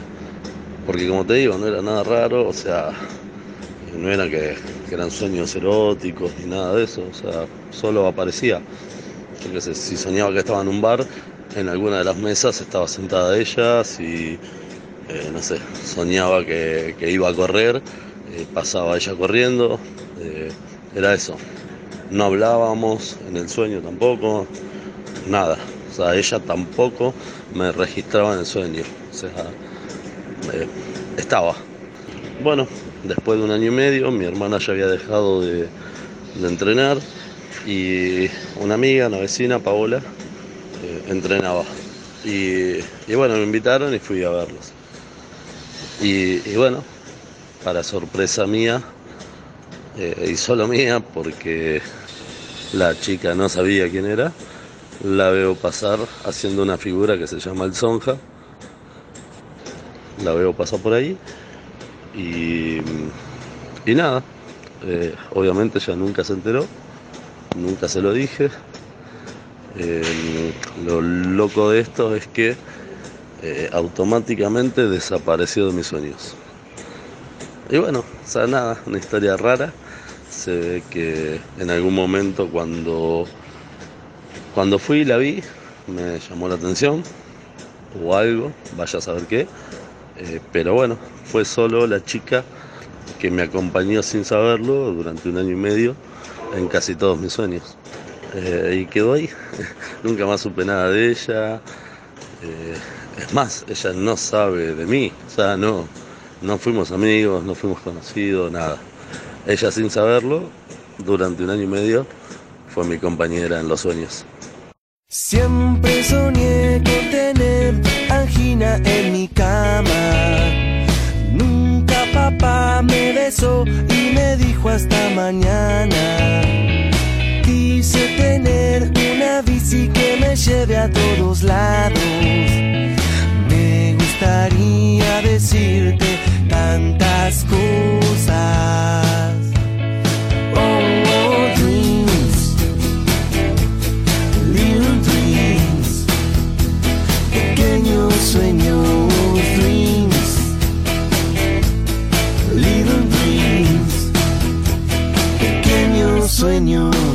Porque como te digo, no era nada raro, o sea, no era que, que eran sueños eróticos ni nada de eso, o sea, solo aparecía. Yo qué sé, si soñaba que estaba en un bar, en alguna de las mesas estaba sentada ella, si, eh, no sé, soñaba que, que iba a correr, eh, pasaba ella corriendo, eh, era eso. No hablábamos en el sueño tampoco, nada. O sea, ella tampoco me registraba en el sueño. O sea, estaba. Bueno, después de un año y medio, mi hermana ya había dejado de, de entrenar y una amiga, una vecina, Paola, entrenaba. Y, y bueno, me invitaron y fui a verlos. Y, y bueno, para sorpresa mía, eh, y solo mía, porque la chica no sabía quién era, la veo pasar haciendo una figura que se llama el Sonja. La veo pasar por ahí y, y nada, eh, obviamente ella nunca se enteró, nunca se lo dije. Eh, lo loco de esto es que eh, automáticamente desapareció de mis sueños. Y bueno, o sea, nada, una historia rara. Se ve que en algún momento cuando, cuando fui y la vi, me llamó la atención o algo, vaya a saber qué. Eh, pero bueno, fue solo la chica que me acompañó sin saberlo durante un año y medio en casi todos mis sueños. Eh, y quedó ahí. <laughs> Nunca más supe nada de ella. Eh, es más, ella no sabe de mí. O sea, no, no fuimos amigos, no fuimos conocidos, nada. Ella sin saberlo, durante un año y medio, fue mi compañera en los sueños. Siempre soñé con tener angina en mi cama. Nunca papá me besó y me dijo hasta mañana. Lleve a todos lados. Me gustaría decirte tantas cosas. Oh, oh, dreams, little dreams, pequeños sueños, dreams, little dreams, pequeños sueños.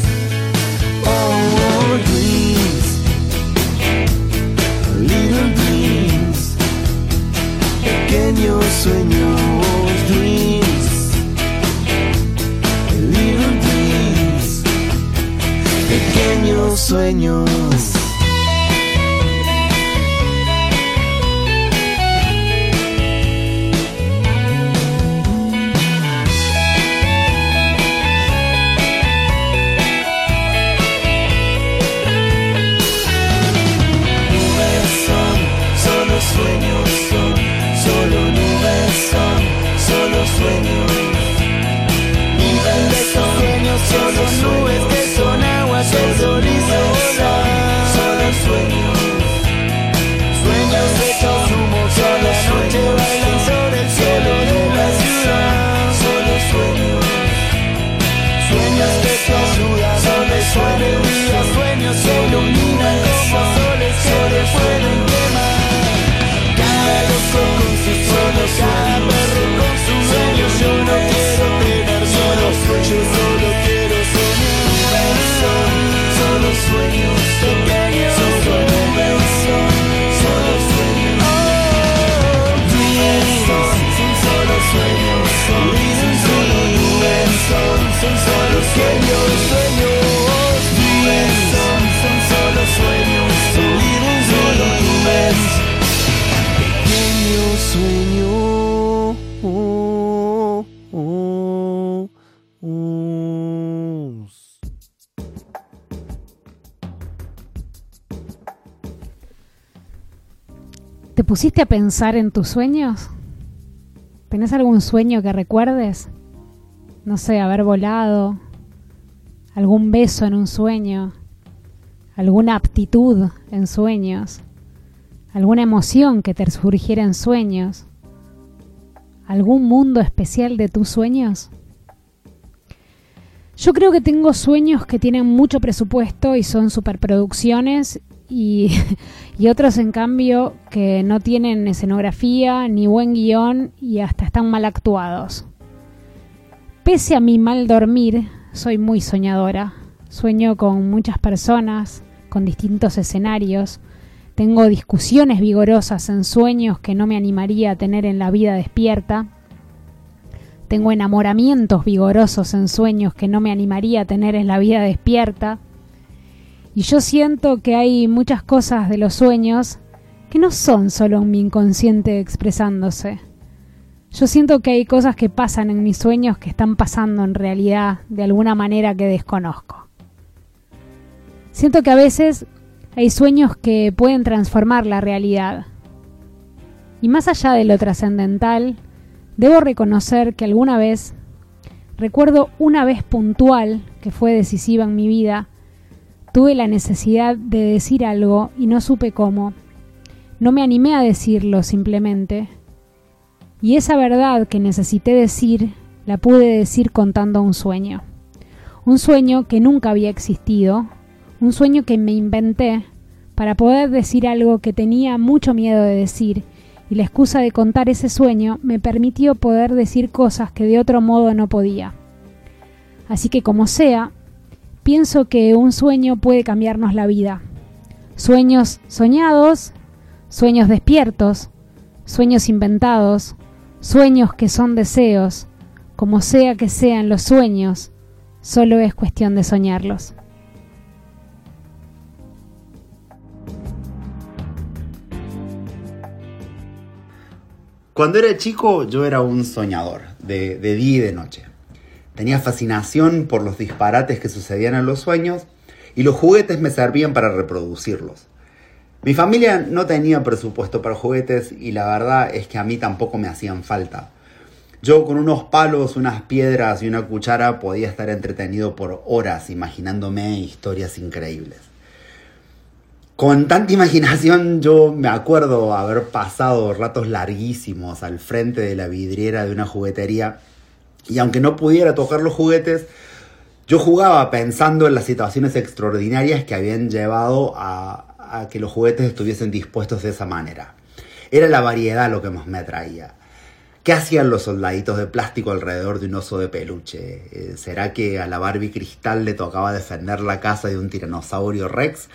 Sueños, sueños. Nubes son sueños, solo nubes que son agua, solo nubes son, solo ¿Te pusiste a pensar en tus sueños? ¿Tenés algún sueño que recuerdes? No sé, haber volado, algún beso en un sueño, alguna aptitud en sueños, alguna emoción que te surgiera en sueños, algún mundo especial de tus sueños. Yo creo que tengo sueños que tienen mucho presupuesto y son superproducciones <laughs> y, otros en cambio que no tienen escenografía ni buen guion y hasta están mal actuados. Pese a mi mal dormir, soy muy soñadora. Sueño con muchas personas, con distintos escenarios. Tengo discusiones vigorosas en sueños que no me animaría a tener en la vida despierta. Tengo enamoramientos vigorosos en sueños que no me animaría a tener en la vida despierta. Y yo siento que hay muchas cosas de los sueños que no son solo mi inconsciente expresándose. Yo siento que hay cosas que pasan en mis sueños que están pasando en realidad de alguna manera que desconozco. Siento que a veces hay sueños que pueden transformar la realidad. Y más allá de lo trascendental, debo reconocer que alguna vez, recuerdo una vez puntual que fue decisiva en mi vida, tuve la necesidad de decir algo y no supe cómo. No me animé a decirlo simplemente. Y esa verdad que necesité decir, la pude decir contando un sueño. Un sueño que nunca había existido, un sueño que me inventé para poder decir algo que tenía mucho miedo de decir, y la excusa de contar ese sueño me permitió poder decir cosas que de otro modo no podía. Así que como sea, pienso que un sueño puede cambiarnos la vida. Sueños soñados, sueños despiertos, sueños inventados, sueños que son deseos, como sea que sean los sueños, solo es cuestión de soñarlos. Cuando era chico yo era un soñador, de, de, día y de noche. Tenía fascinación por los disparates que sucedían en los sueños y los juguetes me servían para reproducirlos. Mi familia no tenía presupuesto para juguetes y la verdad es que a mí tampoco me hacían falta. Yo con unos palos, unas piedras y una cuchara podía estar entretenido por horas imaginándome historias increíbles. Con tanta imaginación yo me acuerdo haber pasado ratos larguísimos al frente de la vidriera de una juguetería y aunque no pudiera tocar los juguetes, yo jugaba pensando en las situaciones extraordinarias que habían llevado a, que los juguetes estuviesen dispuestos de esa manera. Era la variedad lo que más me atraía. ¿Qué hacían los soldaditos de plástico alrededor de un oso de peluche? Eh, ¿Será que a la Barbie Cristal le tocaba defender la casa de un tiranosaurio Rex?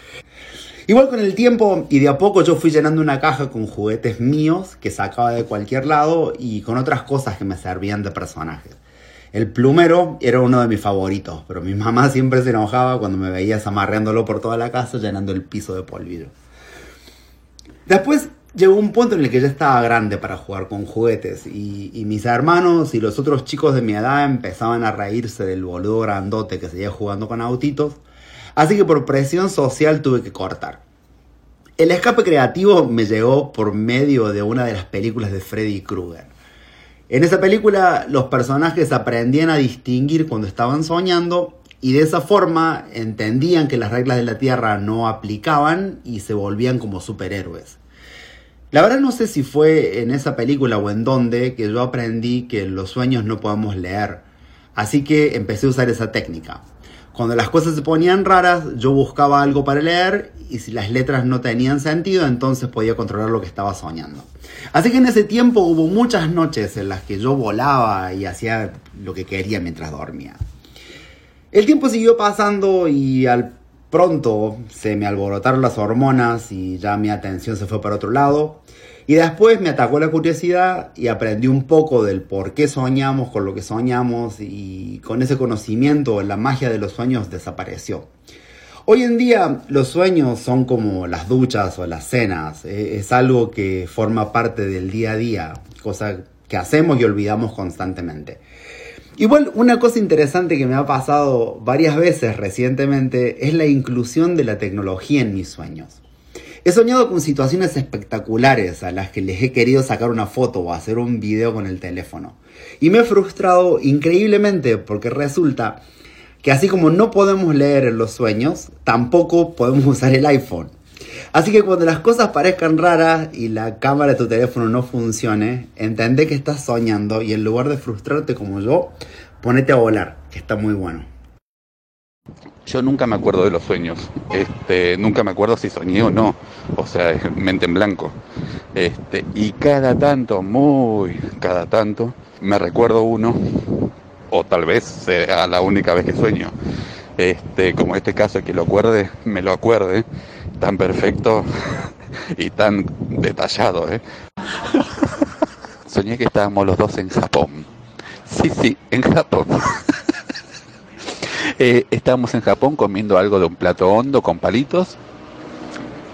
Igual con el tiempo y de a poco yo fui llenando una caja con juguetes míos que sacaba de cualquier lado y con otras cosas que me servían de personajes. El plumero era uno de mis favoritos, pero mi mamá siempre se enojaba cuando me veía zamarreándolo por toda la casa llenando el piso de polvillo. Después llegó un punto en el que ya estaba grande para jugar con juguetes y, y, mis hermanos y los otros chicos de mi edad empezaban a reírse del boludo grandote que seguía jugando con autitos, así que por presión social tuve que cortar. El escape creativo me llegó por medio de una de las películas de Freddy Krueger. En esa película los personajes aprendían a distinguir cuando estaban soñando y de esa forma entendían que las reglas de la Tierra no aplicaban y se volvían como superhéroes. La verdad no sé si fue en esa película o en dónde que yo aprendí que los sueños no podemos leer. Así que empecé a usar esa técnica. Cuando las cosas se ponían raras, yo buscaba algo para leer y si las letras no tenían sentido, entonces podía controlar lo que estaba soñando. Así que en ese tiempo hubo muchas noches en las que yo volaba y hacía lo que quería mientras dormía. El tiempo siguió pasando y al pronto se me alborotaron las hormonas y ya mi atención se fue para otro lado. Y después me atacó la curiosidad y aprendí un poco del por qué soñamos con lo que soñamos y con ese conocimiento la magia de los sueños desapareció. Hoy en día los sueños son como las duchas o las cenas, es algo que forma parte del día a día, cosa que hacemos y olvidamos constantemente. Igual una cosa interesante que me ha pasado varias veces recientemente es la inclusión de la tecnología en mis sueños. He soñado con situaciones espectaculares a las que les he querido sacar una foto o hacer un video con el teléfono. Y me he frustrado increíblemente porque resulta que así como no podemos leer los sueños, tampoco podemos <laughs> usar el iPhone. Así que cuando las cosas parezcan raras y la cámara de tu teléfono no funcione, entendé que estás soñando y en lugar de frustrarte como yo, ponete a volar, que está muy bueno. Yo nunca me acuerdo de los sueños. Este, nunca me acuerdo si soñé o no. O sea, es mente en blanco. Este, y cada tanto, muy cada tanto, me recuerdo uno, o tal vez sea la única vez que sueño. Este, como este caso, que lo acuerde, me lo acuerde, tan perfecto <laughs> y tan detallado. ¿eh? <laughs> Soñé que estábamos los dos en Japón. Sí, sí, en Japón. <laughs> Eh, estábamos en Japón comiendo algo de un plato hondo con palitos.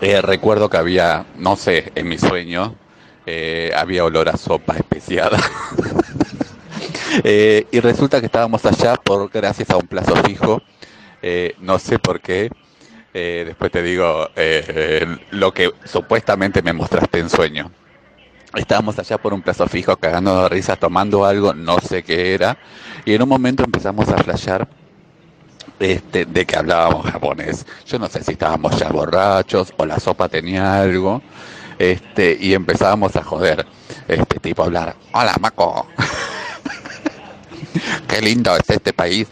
Eh, recuerdo que había, no sé, en mi sueño, eh, había olor a sopa especiada. <laughs> Eh, y resulta que estábamos allá por gracias a un plazo fijo. No sé por qué. Después te digo lo que supuestamente me mostraste en sueño. Estábamos allá por un plazo fijo, cagando de risa, tomando algo, no sé qué era. Y en un momento empezamos a flashear este, de que hablábamos japonés. Yo no sé si estábamos ya borrachos o la sopa tenía algo. Este, y empezábamos a joder. Este tipo a hablar. Hola, Maco. <laughs> Qué lindo es este país.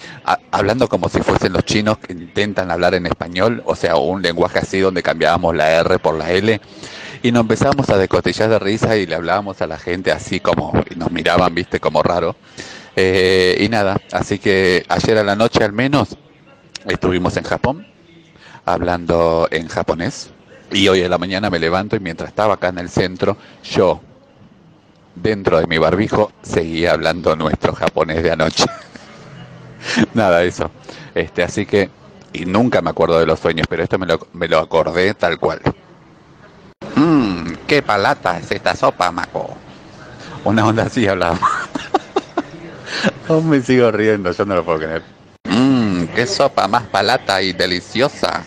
Hablando como si fuesen los chinos que intentan hablar en español, o sea, un lenguaje así donde cambiábamos la R por la L. Y nos empezamos a descotillar de risa y le hablábamos a la gente así como, y nos miraban, viste, como raro. Eh, y nada, así que ayer a la noche al menos estuvimos en Japón, hablando en japonés. Y hoy en la mañana me levanto y mientras estaba acá en el centro, yo, dentro de mi barbijo, seguía hablando nuestro japonés de anoche. <laughs> Nada, eso. Este, así que, y nunca me acuerdo de los sueños, pero esto me lo, me lo acordé tal cual. Mmm, qué palata es esta sopa, Maco. Una onda así hablaba. <laughs> Aún me sigo riendo, yo no lo puedo creer. Qué sopa más palata y deliciosa.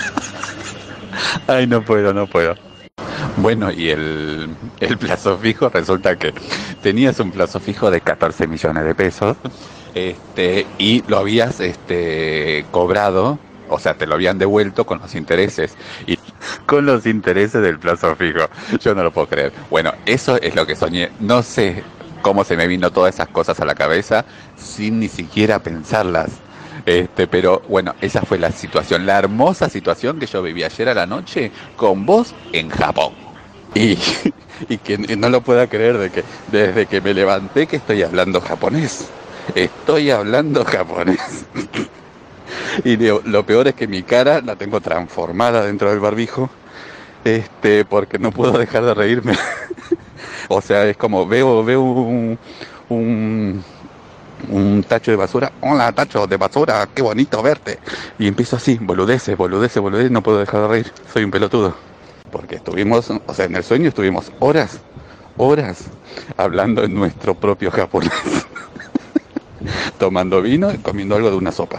<laughs> Ay, no puedo, no puedo. Bueno, y el, el plazo fijo resulta que tenías un plazo fijo de 14 millones de pesos este, y lo habías este, cobrado, o sea, te lo habían devuelto con los intereses y <laughs> con los intereses del plazo fijo. Yo no lo puedo creer. Bueno, eso es lo que soñé. No sé cómo se me vino todas esas cosas a la cabeza sin ni siquiera pensarlas. Este, pero bueno, esa fue la situación, la hermosa situación que yo viví ayer a la noche con vos en Japón. Y, y que no lo pueda creer de que desde que me levanté que estoy hablando japonés. Estoy hablando japonés. Y lo, lo peor es que mi cara la tengo transformada dentro del barbijo. Este, porque no puedo dejar de reírme. O sea, es como veo, veo un, un, un tacho de basura. Hola, tacho de basura, qué bonito verte. Y empiezo así, boludeces, boludeces, boludeces, no puedo dejar de reír. Soy un pelotudo. Porque estuvimos, o sea, en el sueño estuvimos horas, horas hablando en nuestro propio japonés. <laughs> Tomando vino y comiendo algo de una sopa.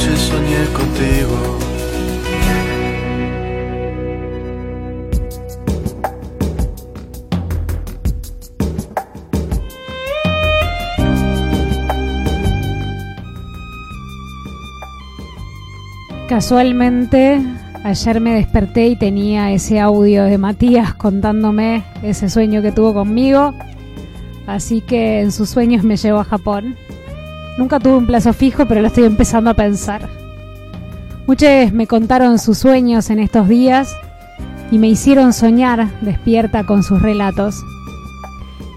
Anoche soñé contigo. Casualmente, ayer me desperté y tenía ese audio de Matías contándome ese sueño que tuvo conmigo. Así que en sus sueños me llevó a Japón. Nunca tuve un plazo fijo, pero lo estoy empezando a pensar. Muchos me contaron sus sueños en estos días y me hicieron soñar despierta con sus relatos.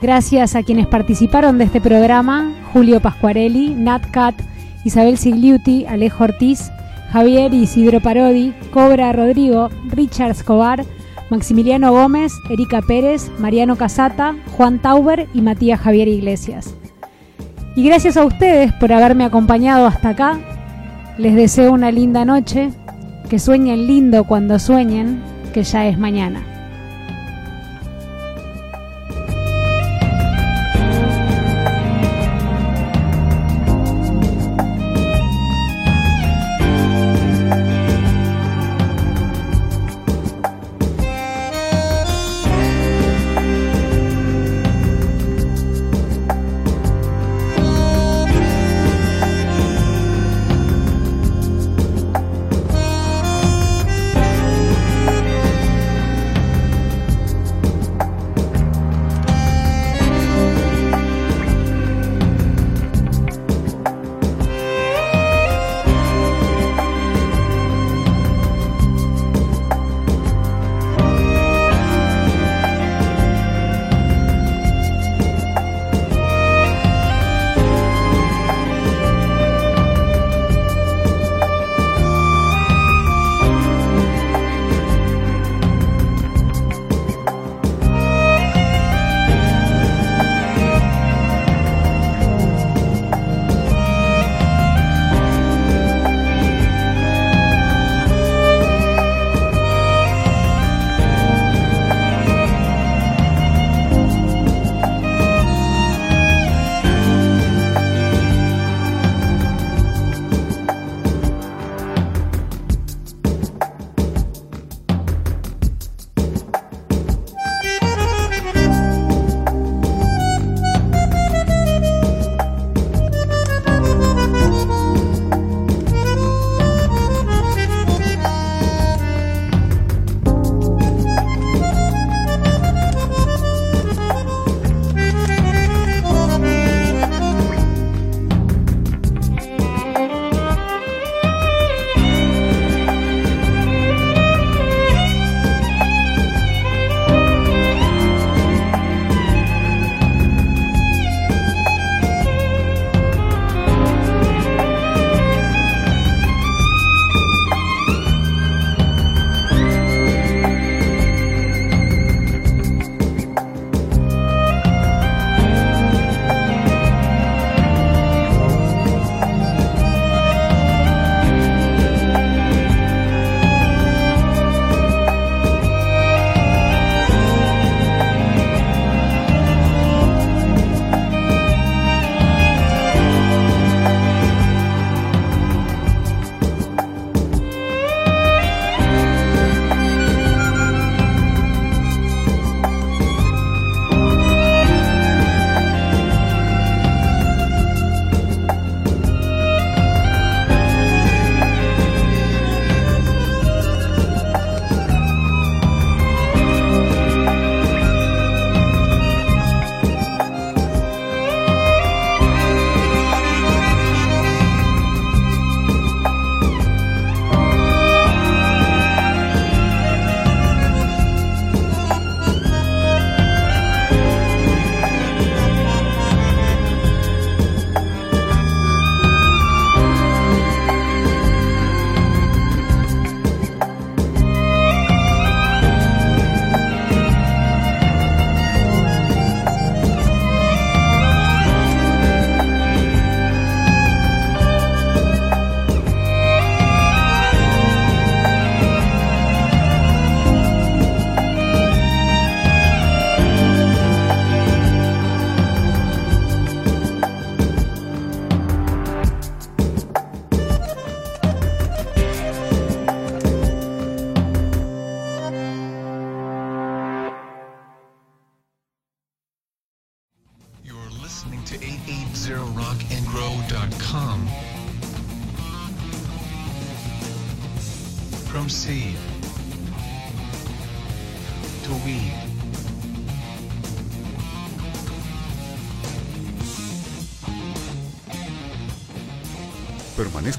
Gracias a quienes participaron de este programa, Julio Pascuarelli, Nat Cat, Isabel Sigliuti, Alejo Ortiz, Javier Isidro Parodi, Cobra Rodrigo, Richard Escobar, Maximiliano Gómez, Erika Pérez, Mariano Casata, Juan Tauber y Matías Javier Iglesias. Y gracias a ustedes por haberme acompañado hasta acá. Les deseo una linda noche, que sueñen lindo cuando sueñen, que ya es mañana.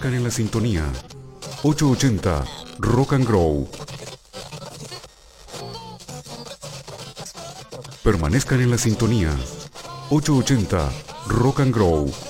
Permanezcan en la sintonía. 880 Rock and Grow. Permanezcan en la sintonía. 880 Rock and Grow.